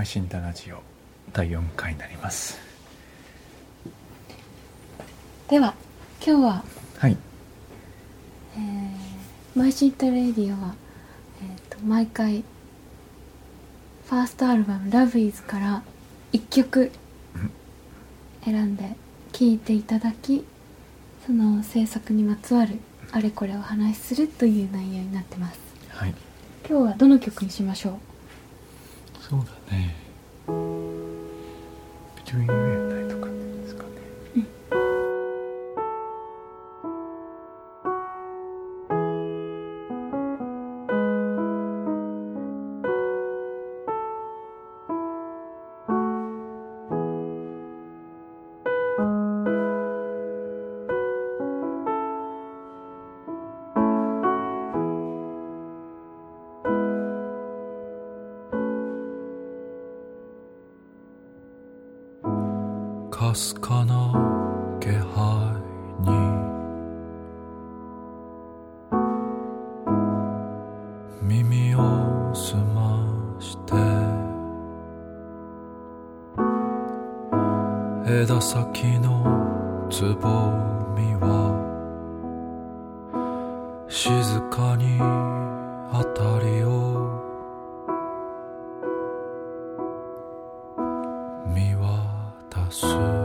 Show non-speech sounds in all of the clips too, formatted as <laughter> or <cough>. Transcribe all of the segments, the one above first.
マイシンタラジオ第4回になります。では今日は、はい。えーマイシンタレディオは、えー、と毎回ファーストアルバム「ラブイズから1曲選んで聴いていただきその制作にまつわるあれこれをお話しするという内容になってます。はい。今日はどの曲にしましょう？そうだね Between かすかな気配に。耳を澄まして。枝先のつぼみは。静かに辺りを。見渡す。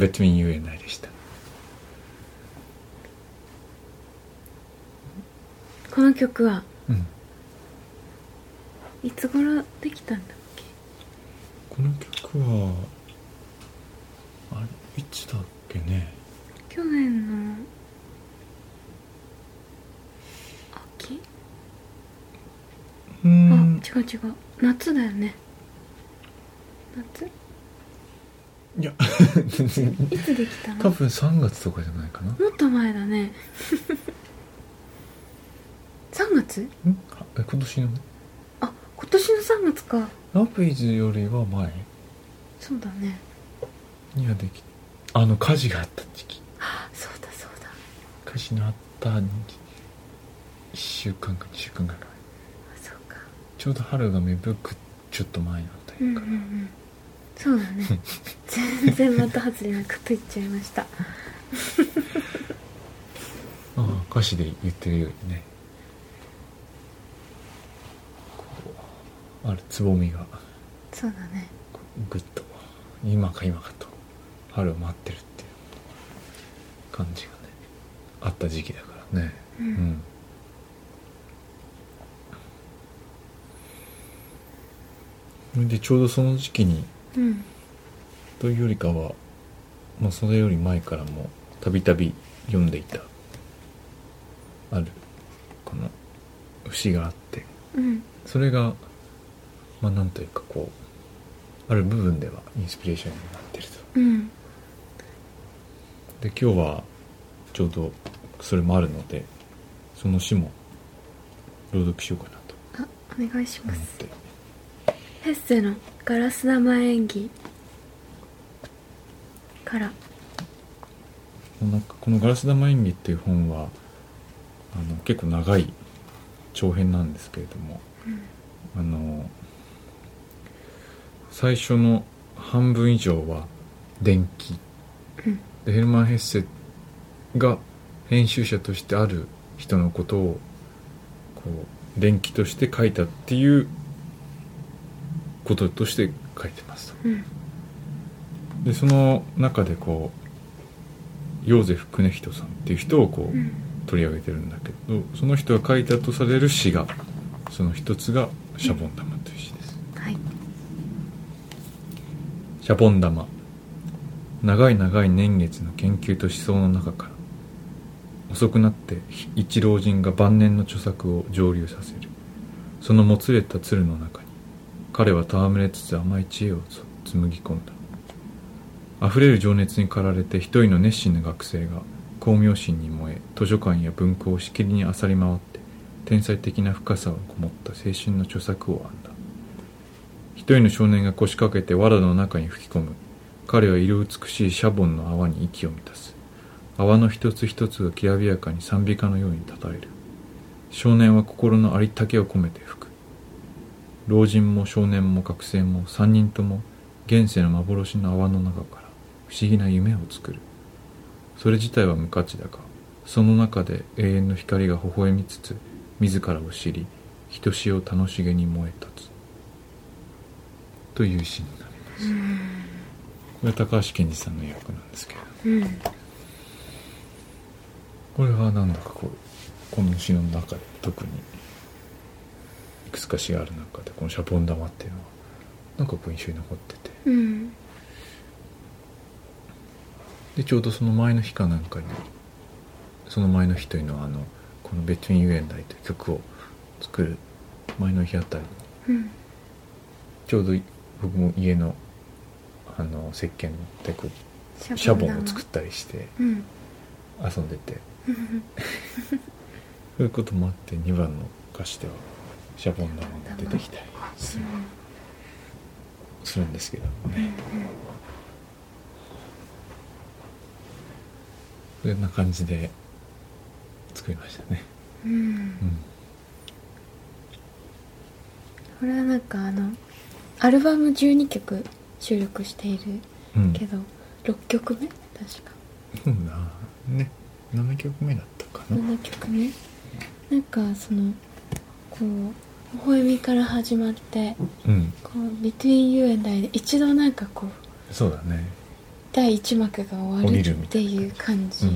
Between You and I でした。この曲はうん。いつ頃できたんだっけ？この曲はあれいつだっけね？去年の秋？うあん。違う違う。夏だよね。夏？いや。いつできたの？多分3月とかじゃないかな。もっと前だね。<laughs> 3月？ん？あえ今年の？ねあ今年の3月か。ラブイズよりは前？そうだね。にはできあの火事があった時期。あそうだそうだ。火事のあった1週間か2週間ぐらい。あそうか。ちょうど春が芽吹くちょっと前なんだうんよかな、うんうん。そうだね <laughs> 全然また外れなこと言っちゃいました。ああ歌詞で言ってるようにね。こうあるつぼみが。そうだね。ぐっと今か今かと春を待ってるっていう感じがねあった時期だからね。ううんん、でちょうどその時期にうんというよりかは、まあ、それより前からもたびたび読んでいたあるこの節があってうん。それがまあなんというかこうある部分ではインスピレーションになってると。うん。で今日はちょうどそれもあるのでその詩も朗読しようかなとあお願いします。思って。ヘッセの「ガラス玉演技」から。なんかこの「ガラス玉演技」っていう本はあの結構長い長編なんですけれどもあの最初の半分以上は電気。うん。でヘルマン・ヘッセが編集者としてある人のことをこう電気として書いたっていうこととして書いてますと。うんでその中でこうヨーゼフ・クネヒトさんっていう人をこう、うん。取り上げてるんだけどその人が書いたとされる詩がその一つが「シャボン玉」という詩です。はい。シャボン玉。長い長い年月の研究と思想の中から遅くなって一老人が晩年の著作を蒸留させる。そのもつれた鶴の中に彼は戯れつつ甘い知恵をつ紡ぎ込んだ溢れる情熱に駆られて一人の熱心な学生が光明心に燃え図書館や文庫をしきりに漁り回って天才的な深さをこもった青春の著作を編んだ。一人の少年が腰掛けて藁の中に吹き込む。彼は色美しいシャボンの泡に息を満たす。泡の一つ一つがきらびやかに賛美歌のようにたたえる。少年は心のありったけを込めて吹く。老人も少年も学生も三人とも現世の幻の泡の中から不思議な夢を作る。それ自体は無価値だがその中で永遠の光が微笑みつつ自らを知りひとしお楽しげに燃え立つ。という詩になります。これは高橋健二さんの役なんですけどうん。これはなんだかこうこの詩の中で特にいくつか詩がある中でこの「シャボン玉」っていうのはなんかこう印象に残ってて。うんでちょうどその前の日かなんかにその前の日というのはあのこの「Between You and I」という曲を作る前の日あたりにうん。ちょうど僕も家のあの石鹸でこうシャボンを作ったりしてうん。遊んでて。う <laughs> んそういうこともあって2番の歌詞ではシャボン玉が出てきたりする。するんですけどねそんな感じで作りましたね。うん。うん。これはなんかあのアルバム12曲収録しているうん。けど、6曲目？確か。そうだね。7曲目だったかな。7曲目？なんかそのこう微笑みから始まってうん。こう「Between You and I」で一度なんかこうそうだね第一幕が終わるっていう感じを、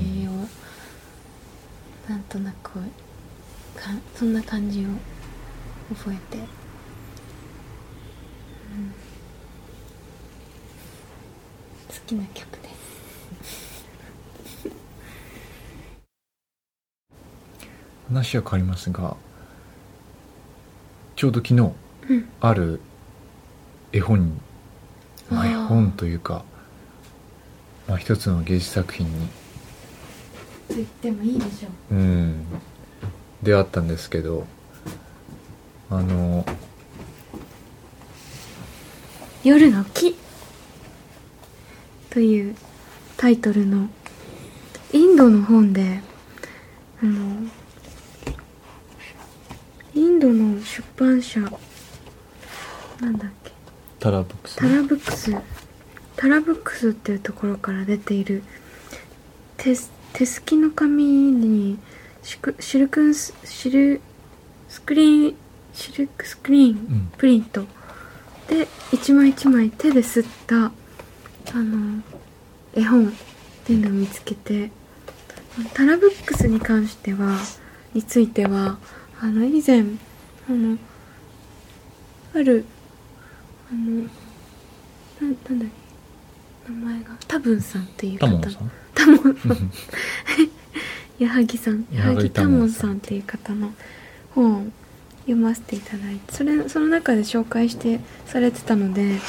なんとなくかそんな感じを覚えて、うん。好きな曲です。<laughs> 話は変わりますがちょうど昨日うん。ある絵本に、絵本というか、まあ、一つの芸術作品に、と言ってもいいでしょう。うん、出会ったんですけどあの夜の木。というタイトルのインドの本であのインドの出版社なんだっけ？タラブックス。タラブックスタラブックスっていうところから出ている。手す手すきの紙にシルクンスシルスクリーンシルクスクリーンうん。プリント。で一枚一枚手で吸ったあの絵本っていうのを見つけてタラブックスに関してはについてはあの以前あのあるあのななんだっけ？名前が多分さんっていう方。タモンさん？多聞さん矢作さん。矢作多多聞聞さんさんっていう方の本を読ませていただいてそれその中で紹介してされてたので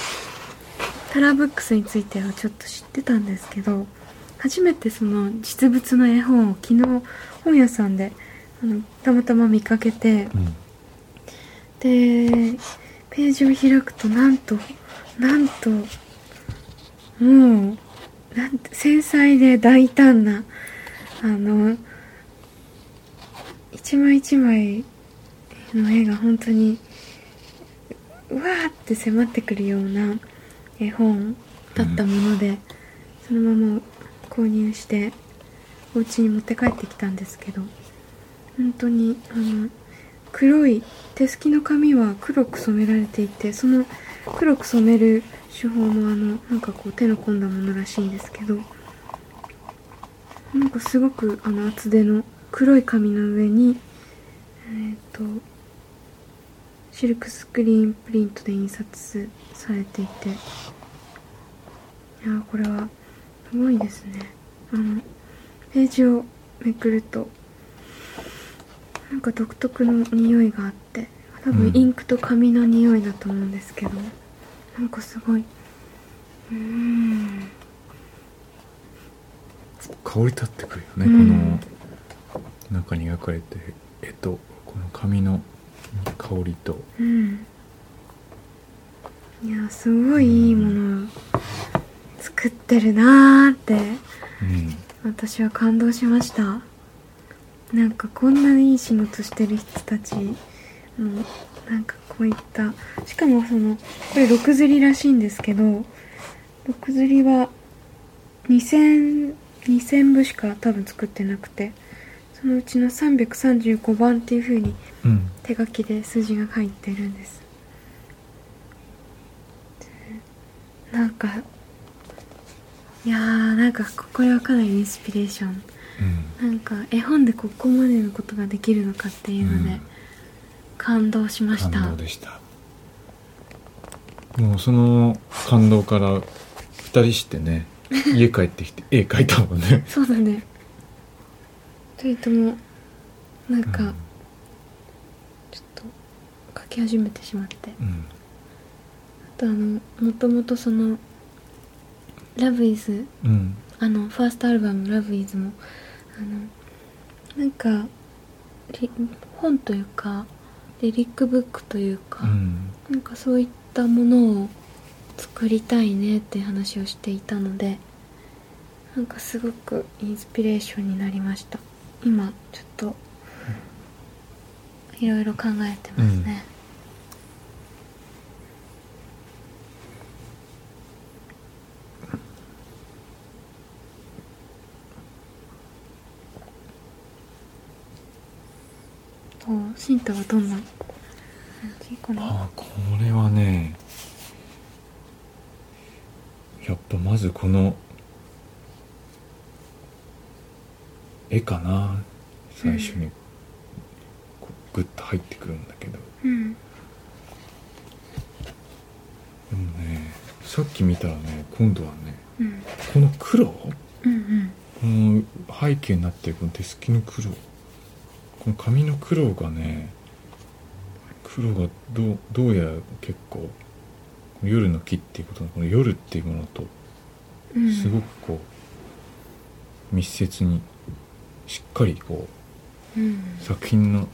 タラブックスについてはちょっと知ってたんですけど初めてその実物の絵本を昨日本屋さんであのたまたま見かけてうん。でページを開くとなんとなんともうなんて繊細で大胆なあの一枚一枚の絵が本当にうわーって迫ってくるような絵本だったもので、そのまま購入してお家に持って帰ってきたんですけど本当にあの黒い手すきの紙は黒く染められていてその黒く染める手法もあのなんかこう手の込んだものらしいんですけどなんかすごくあの厚手の黒い紙の上にえっ、とシルクスクリーンプリントで印刷されていていやこれはすごいですね。あのページをめくるとなんか独特の匂いがあって多分うん。インクと紙の匂いだと思うんですけど、なんかすごい。うーん。香り立ってくるよね、うんこの中に描かれて絵とこの紙の香りと。うん。いやすごいいいものを作ってるなーって。うん。私は感動しました。なんかこんなにいい仕事してる人たちのなんかこういったしかもそのこれ6釣りらしいんですけど6釣りは2000 2000部しか多分作ってなくてそのうちの335番っていう風にうん。手書きで数字が入ってるんです。なんかいやーなんかこれはかなりインスピレーション。うん。なんか絵本でここまでのことができるのかっていうので、うん感動しました。感動でした。もうその感動から2人してね <laughs> 家帰ってきて絵描いたもんね。そうだね。2人ともなんか、うん。ちょっと書き始めてしまって。うん。あとあのもともとその「ラブイズうん。あのファーストアルバム「ラブイズもあのなんかリ本というかリリックブックというか、うん。なんかそういったものを作りたいねって話をしていたのでなんかすごくインスピレーションになりました。今ちょっといろいろ考えてますね、とシンタはどんな？感じあこれはねやっぱまずこの絵かな最初にグッと入ってくるんだけど、うん、でもねさっき見たらね今度はね、うん、この黒、うんうん、この背景になってるこの手すきの黒？この髪の黒がね黒がどうどうやら結構夜の木っていうことのこの夜っていうものとうん。すごくこう密接にしっかりこうん。う作品の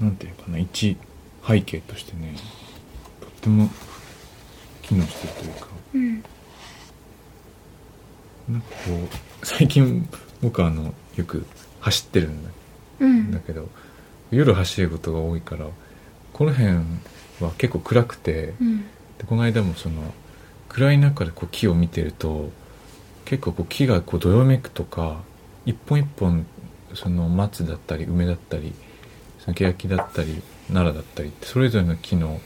なんていうかな一背景としてねとっても機能してるというか。うん。なんかこう最近僕はあのよく走ってるんだうん。だけど夜走ることが多いからこの辺は結構暗くてうん。でこの間もその暗い中でこう木を見てると結構こう木がこうどよめくとか一本一本その松だったり梅だったりその欅だったり奈良だったりってそれぞれの木の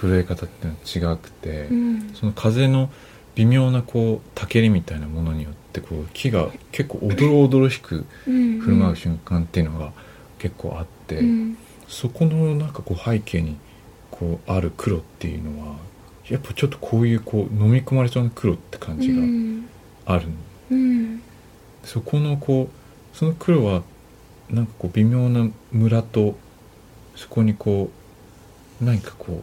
震え方っていうのは違くて、うん。その風の微妙なこうたけりみたいなものによってこう木が結構おどろおどろしくうん。振る舞う瞬間っていうのが結構あって、うん。そこのなんかこう背景にこうある黒っていうのはやっぱちょっとこういうこう飲み込まれそうな黒って感じがうん。ある、うん。そこのこうその黒はなんかこう微妙なムラとそこにこう何かこう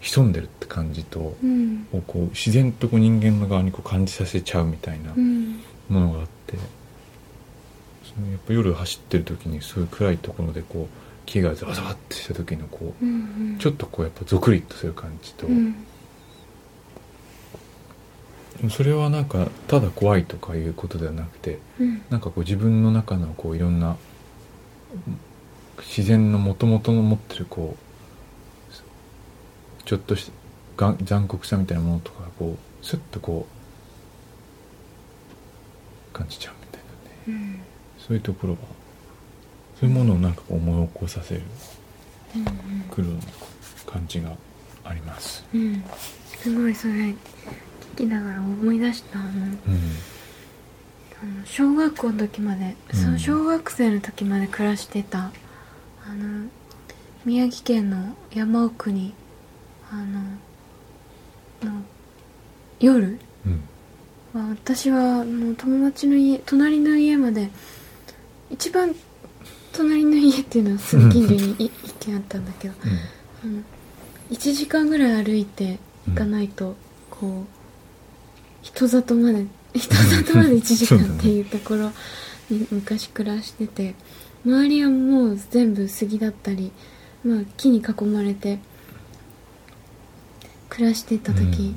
潜んでるって感じと、うん。をこう自然とこう人間の側にこう感じさせちゃうみたいなうん。ものがあって、そのやっぱ夜走ってる時にそういう暗いところでこう木がザワザワってした時のこううんちょっとこうやっぱゾクリッとする感じと、うん。それはなんかただ怖いとかいうことではなくてうん。なんかこう自分の中のこういろんな自然のもともとの持ってるこうちょっとしたがん残酷さみたいなものとかがこうスッとこう感じちゃうみたいなね。うんそういうところはそういうものをなんか思い起こさせるうん黒の感じがあります。うん。すごいそれ聞きながら思い出したあのうん。あの小学校の時まで、うんそう小学生の時まで暮らしてたあの宮城県の山奥にあのの夜？うん。は私はあの友達の家隣の家まで一番隣の家っていうのはすぐ近所にい <laughs> 一軒あったんだけどあの1時間ぐらい歩いて行かないと、こう人里まで <laughs> 人里まで1時間っていうところに昔暮らしてて周りはもう全部杉だったり、まあ、木に囲まれて暮らしてた時、やっ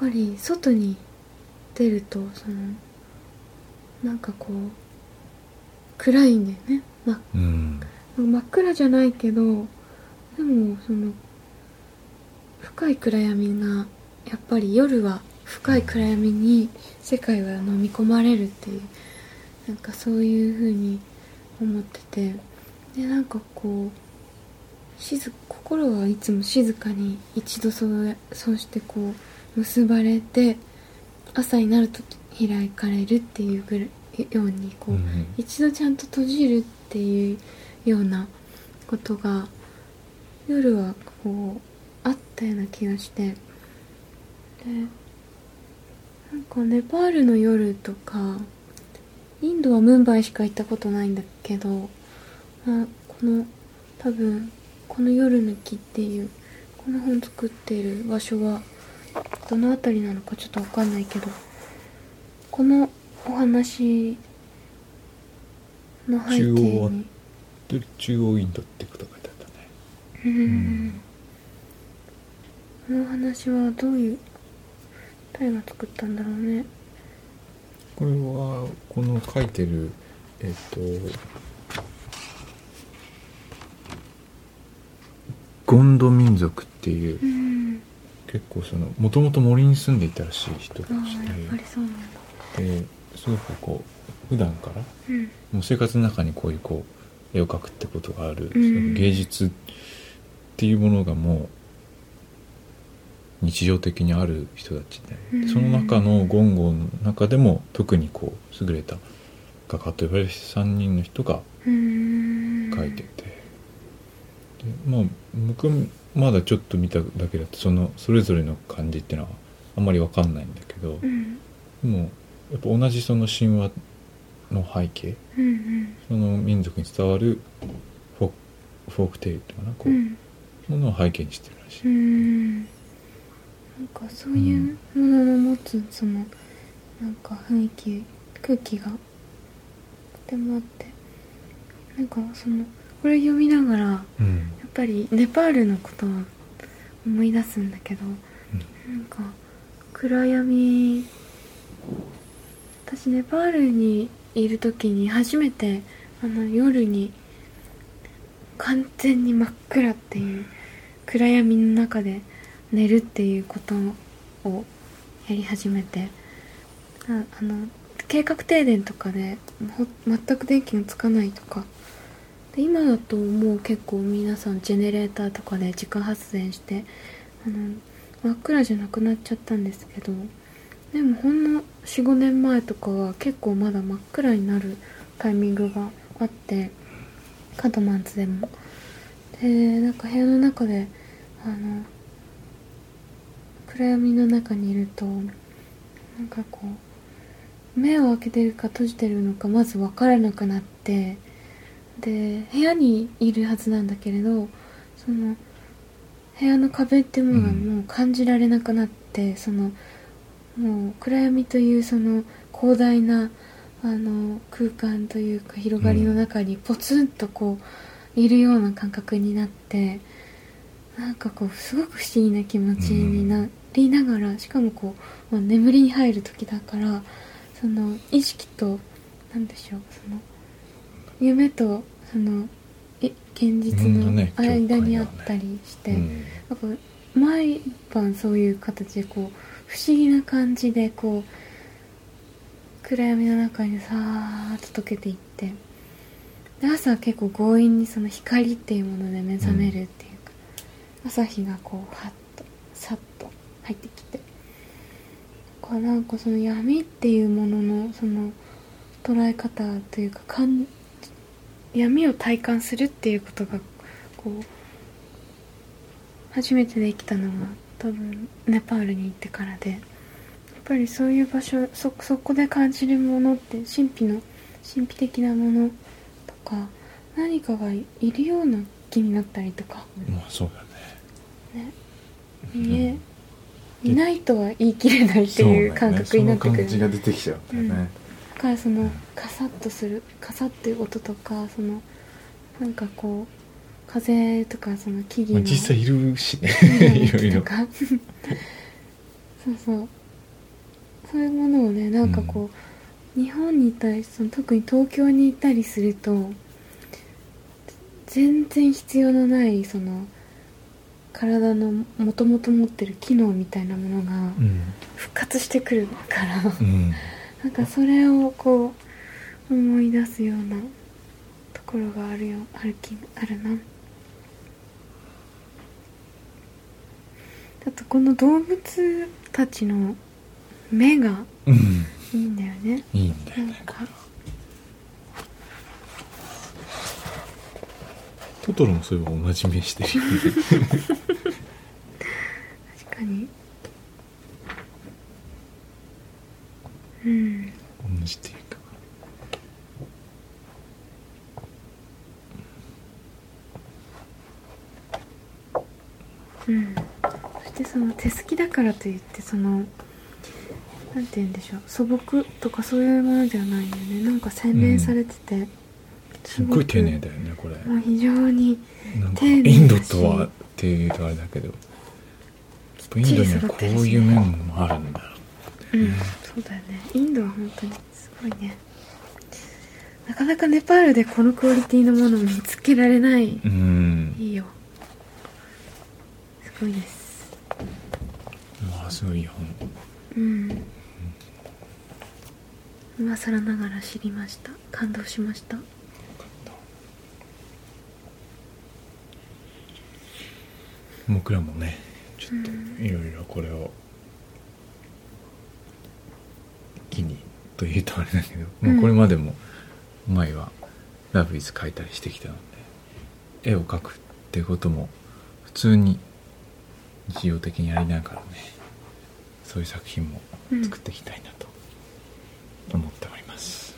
ぱり外に出るとそのなんかこう暗いんだよね、まうん。真っ暗じゃないけどでもその深い暗闇がやっぱり夜は深い暗闇に世界は飲み込まれるっていうなんかそういう風に思っててでなんかこう静心はいつも静かに一度そうそうしてこう結ばれて朝になると開かれるっていうぐらいようにこう、うん一度ちゃんと閉じるっていうようなことが夜はこうあったような気がして。でなんかネパールの夜とかインドはムンバイしか行ったことないんだけど、まあ、この多分この「夜の木」っていうこの本作っている場所はどの辺りなのかちょっとわかんないけどこのお話の背景中央はに。で中央インドってことが書いてあったね。うん。この話はどういう誰が作ったんだろうね。これはこの書いてるえっ、とゴンド民族っていううん。結構そのもともと森に住んでいたらしい人たあちでですごくこう普段からうん。もう生活の中にこういうこう絵を描くってことがある、うん。芸術っていうものがもう日常的にある人たちで、うん。その中のゴンゴの中でも特にこう優れた画家と呼ばれる3人の人がうーん。書いてて、でまあ僕まだちょっと見ただけだとそのそれぞれの感じっていうのはあんまり分かんないんだけど、うん。でもやっぱ同じその神話の背景うんうん。その民族に伝わるフォークフォークテイルっていうかなこう、うん。ものを背景にしてるらしい、ん。なんかそういうものの持つそのなんか雰囲気空気がとてもあってなんかそのこれ読みながらやうん。っぱりネパールのことを思い出すんだけどなんか暗闇私ネパールにいる時に初めてあの夜に完全に真っ暗っていう暗闇の中で寝るっていうことをやり始めてああの計画停電とかでほ全く電気がつかないとかで今だともう結構皆さんジェネレーターとかで自家発電してあの真っ暗じゃなくなっちゃったんですけどでもほんの45年前とかは結構まだ真っ暗になるタイミングがあってカドマンズでも。でなんか部屋の中であの暗闇の中にいるとなんかこう目を開けてるか閉じてるのかまず分からなくなってで部屋にいるはずなんだけれどその部屋の壁っていうものがもう感じられなくなって、そのもう暗闇というその広大なあの空間というか広がりの中にポツンとこういるような感覚になってなんかこうすごく不思議な気持ちになりながらしかもこう、まあ、眠りに入る時だからその意識となんでしょうその夢とそのえ現実のうんね間にあったりして、うん。なんか毎晩そういう形でこう不思議な感じでこう暗闇の中にさーっと溶けていってで朝は結構強引にその光っていうもので目覚めるっていうか、朝日がこうはっとさっと入ってきてこうなんかその闇っていうもののその捉え方というかかん闇を体感するっていうことがこう初めてできたのが多分ネパールに行ってからでやっぱりそういう場所そそこで感じるものって神秘の神秘的なものとか何かがいるような気になったりとか。まあそうだね。ね。見え、いないとは言い切れないっていう感覚になってくる、その感じが出てきちゃうんだよね、だからそのカサッとするカサッていう音とかそのなんかこう風とかその木々まあ、の実際いるしね。いろいろ。とか。そうそう。そういうものをねなんかこう、日本にいたりその特に東京にいたりすると全然必要のないその体のもともと持ってる機能みたいなものがうん。復活してくるから、うんなんかそれをこう思い出すようなところがあるよある気あるな。あとこの動物たちの目がうんいいんだよね。いいんだよね。なんか。トトロもそういえば同じ目してる <laughs> 確かにうん。同じっていうかうん。そしてその手すきだからといってそのなんて言うんでしょう素朴とかそういうものではないよね。なんか洗練されてて、すっごい丁寧だよねこれ。まあ非常にインドとはっていうとあれだけどインドにはこういう面もあるんだうん。そうだよね。インドは本当にすごいね。なかなかネパールでこのクオリティのものを見つけられない、うん。いいよ。すごいです。まあすごい本うん。今更ながら知りました。感動しました。僕らもねちょっといろいろこれを機にというとあれだけど、うんまあこれまでも前はラブイズ描いたりしてきたので絵を描くっていうことも普通に日常的にやりながらねそういう作品も作っていきたいなと思っております、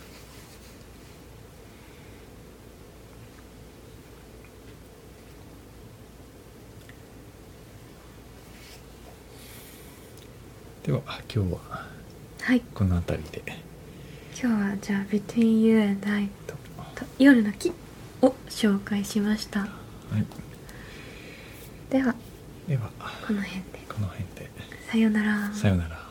では今日ははい。この辺りで。今日はじゃあ「Between You and I と」と「夜の木」を紹介しました。はい、ではではこの辺で。この辺で。さようなら。さようなら